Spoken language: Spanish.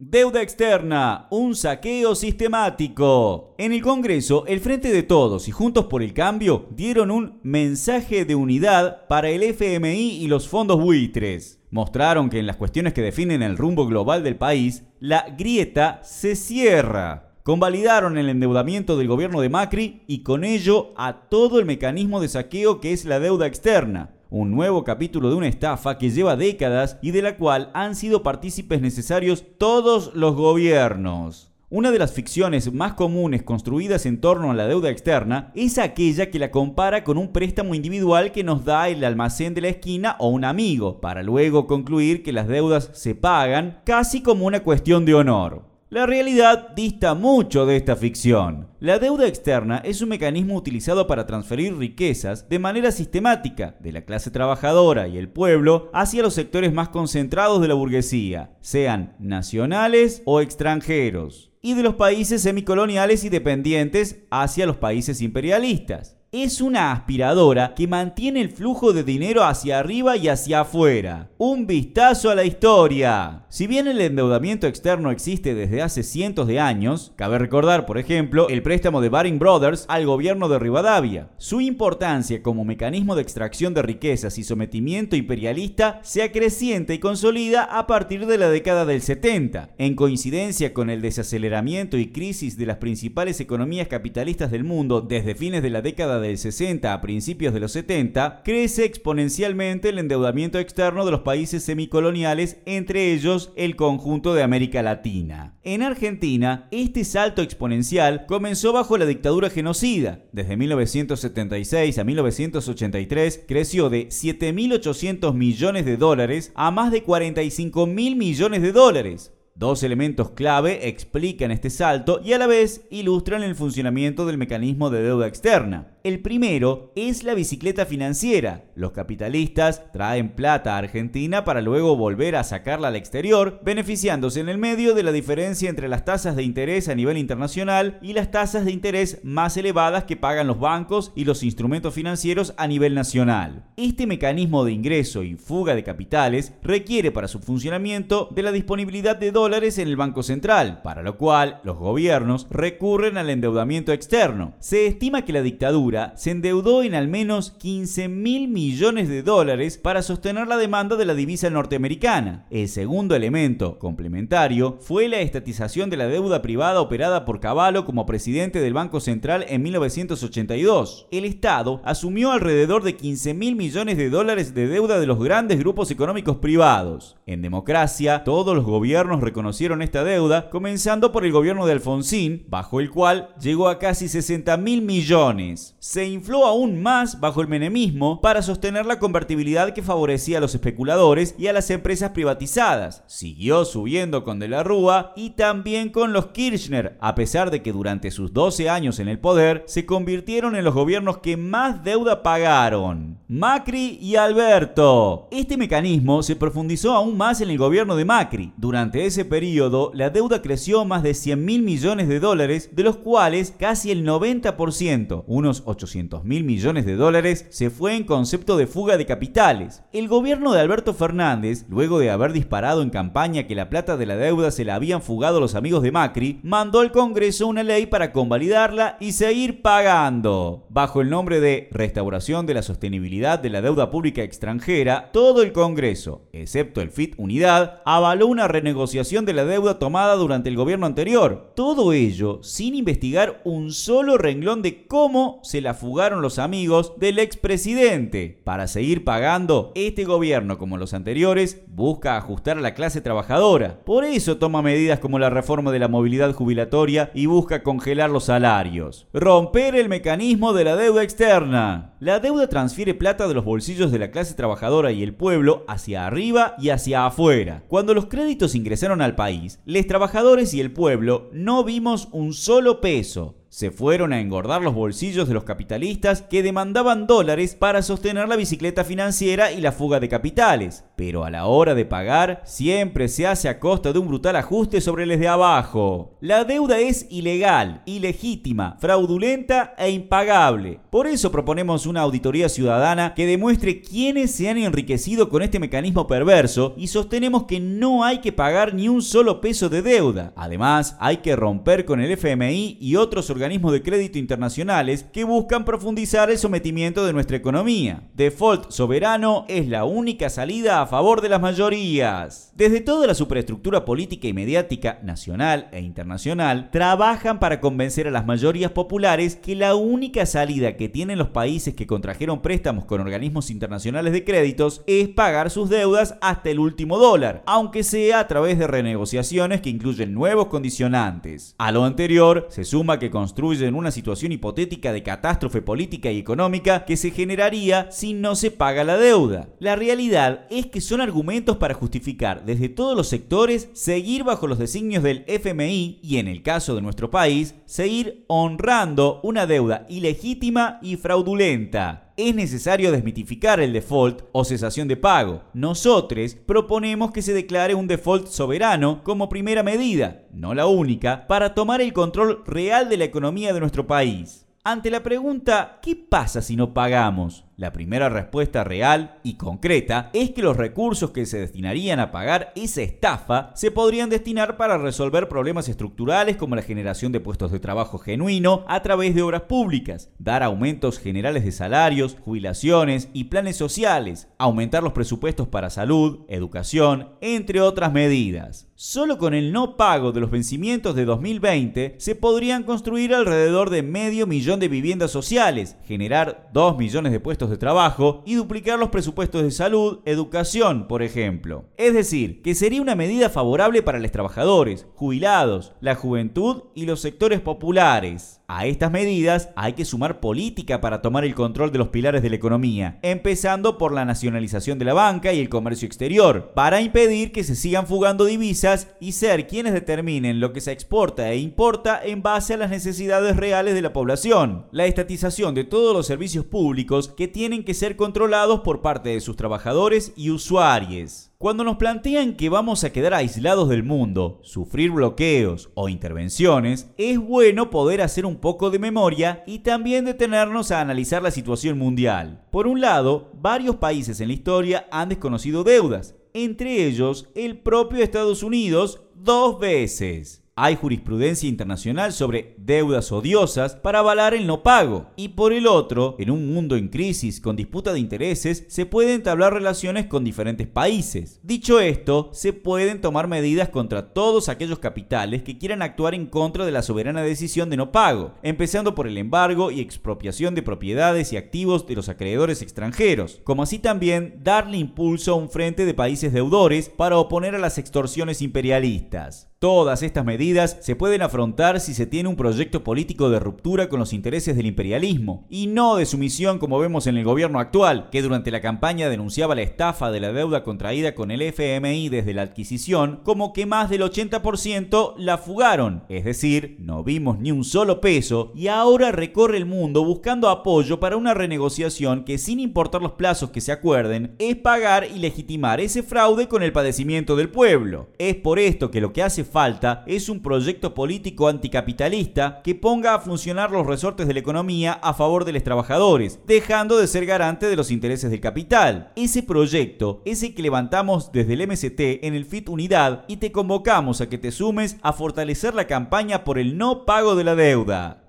Deuda externa, un saqueo sistemático. En el Congreso, el Frente de Todos y Juntos por el Cambio dieron un mensaje de unidad para el FMI y los fondos buitres. Mostraron que en las cuestiones que definen el rumbo global del país, la grieta se cierra. Convalidaron el endeudamiento del gobierno de Macri y con ello a todo el mecanismo de saqueo que es la deuda externa un nuevo capítulo de una estafa que lleva décadas y de la cual han sido partícipes necesarios todos los gobiernos. Una de las ficciones más comunes construidas en torno a la deuda externa es aquella que la compara con un préstamo individual que nos da el almacén de la esquina o un amigo, para luego concluir que las deudas se pagan casi como una cuestión de honor. La realidad dista mucho de esta ficción. La deuda externa es un mecanismo utilizado para transferir riquezas de manera sistemática de la clase trabajadora y el pueblo hacia los sectores más concentrados de la burguesía, sean nacionales o extranjeros, y de los países semicoloniales y dependientes hacia los países imperialistas es una aspiradora que mantiene el flujo de dinero hacia arriba y hacia afuera. Un vistazo a la historia. Si bien el endeudamiento externo existe desde hace cientos de años, cabe recordar, por ejemplo, el préstamo de Baring Brothers al gobierno de Rivadavia. Su importancia como mecanismo de extracción de riquezas y sometimiento imperialista se acrecienta y consolida a partir de la década del 70, en coincidencia con el desaceleramiento y crisis de las principales economías capitalistas del mundo desde fines de la década del 60 a principios de los 70, crece exponencialmente el endeudamiento externo de los países semicoloniales, entre ellos el conjunto de América Latina. En Argentina, este salto exponencial comenzó bajo la dictadura genocida. Desde 1976 a 1983 creció de 7.800 millones de dólares a más de 45.000 millones de dólares. Dos elementos clave explican este salto y a la vez ilustran el funcionamiento del mecanismo de deuda externa. El primero es la bicicleta financiera. Los capitalistas traen plata a Argentina para luego volver a sacarla al exterior, beneficiándose en el medio de la diferencia entre las tasas de interés a nivel internacional y las tasas de interés más elevadas que pagan los bancos y los instrumentos financieros a nivel nacional. Este mecanismo de ingreso y fuga de capitales requiere para su funcionamiento de la disponibilidad de dólares en el Banco Central, para lo cual los gobiernos recurren al endeudamiento externo. Se estima que la dictadura se endeudó en al menos 15 mil millones de dólares para sostener la demanda de la divisa norteamericana. El segundo elemento complementario fue la estatización de la deuda privada operada por Cavallo como presidente del Banco Central en 1982. El Estado asumió alrededor de 15 mil millones de dólares de deuda de los grandes grupos económicos privados. En democracia, todos los gobiernos reconocieron esta deuda, comenzando por el gobierno de Alfonsín, bajo el cual llegó a casi 60 mil millones se infló aún más bajo el menemismo para sostener la convertibilidad que favorecía a los especuladores y a las empresas privatizadas. Siguió subiendo con De la Rúa y también con los Kirchner, a pesar de que durante sus 12 años en el poder se convirtieron en los gobiernos que más deuda pagaron. Macri y Alberto. Este mecanismo se profundizó aún más en el gobierno de Macri. Durante ese periodo, la deuda creció más de 100 mil millones de dólares, de los cuales casi el 90%, unos 800 mil millones de dólares se fue en concepto de fuga de capitales. El gobierno de Alberto Fernández, luego de haber disparado en campaña que la plata de la deuda se la habían fugado los amigos de Macri, mandó al Congreso una ley para convalidarla y seguir pagando. Bajo el nombre de Restauración de la Sostenibilidad de la Deuda Pública Extranjera, todo el Congreso, excepto el FIT Unidad, avaló una renegociación de la deuda tomada durante el gobierno anterior. Todo ello sin investigar un solo renglón de cómo se la fugaron los amigos del expresidente. Para seguir pagando, este gobierno, como los anteriores, busca ajustar a la clase trabajadora. Por eso toma medidas como la reforma de la movilidad jubilatoria y busca congelar los salarios. Romper el mecanismo de la deuda externa. La deuda transfiere plata de los bolsillos de la clase trabajadora y el pueblo hacia arriba y hacia afuera. Cuando los créditos ingresaron al país, los trabajadores y el pueblo no vimos un solo peso se fueron a engordar los bolsillos de los capitalistas que demandaban dólares para sostener la bicicleta financiera y la fuga de capitales. Pero a la hora de pagar siempre se hace a costa de un brutal ajuste sobre los de abajo. La deuda es ilegal, ilegítima, fraudulenta e impagable. Por eso proponemos una auditoría ciudadana que demuestre quiénes se han enriquecido con este mecanismo perverso y sostenemos que no hay que pagar ni un solo peso de deuda. Además, hay que romper con el FMI y otros organismos de crédito internacionales que buscan profundizar el sometimiento de nuestra economía. Default soberano es la única salida a favor de las mayorías. Desde toda la superestructura política y mediática nacional e internacional, trabajan para convencer a las mayorías populares que la única salida que tienen los países que contrajeron préstamos con organismos internacionales de créditos es pagar sus deudas hasta el último dólar, aunque sea a través de renegociaciones que incluyen nuevos condicionantes. A lo anterior se suma que construyen una situación hipotética de catástrofe política y económica que se generaría si no se paga la deuda. La realidad es que son argumentos para justificar desde todos los sectores seguir bajo los designios del FMI y en el caso de nuestro país, seguir honrando una deuda ilegítima y fraudulenta es necesario desmitificar el default o cesación de pago. Nosotros proponemos que se declare un default soberano como primera medida, no la única, para tomar el control real de la economía de nuestro país. Ante la pregunta ¿qué pasa si no pagamos? La primera respuesta real y concreta es que los recursos que se destinarían a pagar esa estafa se podrían destinar para resolver problemas estructurales como la generación de puestos de trabajo genuino a través de obras públicas, dar aumentos generales de salarios, jubilaciones y planes sociales, aumentar los presupuestos para salud, educación, entre otras medidas. Solo con el no pago de los vencimientos de 2020 se podrían construir alrededor de medio millón de viviendas sociales, generar 2 millones de puestos de trabajo y duplicar los presupuestos de salud, educación, por ejemplo. Es decir, que sería una medida favorable para los trabajadores, jubilados, la juventud y los sectores populares. A estas medidas hay que sumar política para tomar el control de los pilares de la economía, empezando por la nacionalización de la banca y el comercio exterior, para impedir que se sigan fugando divisas y ser quienes determinen lo que se exporta e importa en base a las necesidades reales de la población. La estatización de todos los servicios públicos que tienen que ser controlados por parte de sus trabajadores y usuarios. Cuando nos plantean que vamos a quedar aislados del mundo, sufrir bloqueos o intervenciones, es bueno poder hacer un poco de memoria y también detenernos a analizar la situación mundial. Por un lado, varios países en la historia han desconocido deudas, entre ellos el propio Estados Unidos dos veces. Hay jurisprudencia internacional sobre deudas odiosas para avalar el no pago. Y por el otro, en un mundo en crisis con disputa de intereses, se pueden entablar relaciones con diferentes países. Dicho esto, se pueden tomar medidas contra todos aquellos capitales que quieran actuar en contra de la soberana decisión de no pago, empezando por el embargo y expropiación de propiedades y activos de los acreedores extranjeros, como así también darle impulso a un frente de países deudores para oponer a las extorsiones imperialistas. Todas estas medidas se pueden afrontar si se tiene un proyecto político de ruptura con los intereses del imperialismo y no de sumisión como vemos en el gobierno actual, que durante la campaña denunciaba la estafa de la deuda contraída con el FMI desde la adquisición como que más del 80% la fugaron, es decir, no vimos ni un solo peso y ahora recorre el mundo buscando apoyo para una renegociación que sin importar los plazos que se acuerden es pagar y legitimar ese fraude con el padecimiento del pueblo. Es por esto que lo que hace falta es un proyecto político anticapitalista que ponga a funcionar los resortes de la economía a favor de los trabajadores, dejando de ser garante de los intereses del capital. Ese proyecto es el que levantamos desde el MST en el FIT Unidad y te convocamos a que te sumes a fortalecer la campaña por el no pago de la deuda.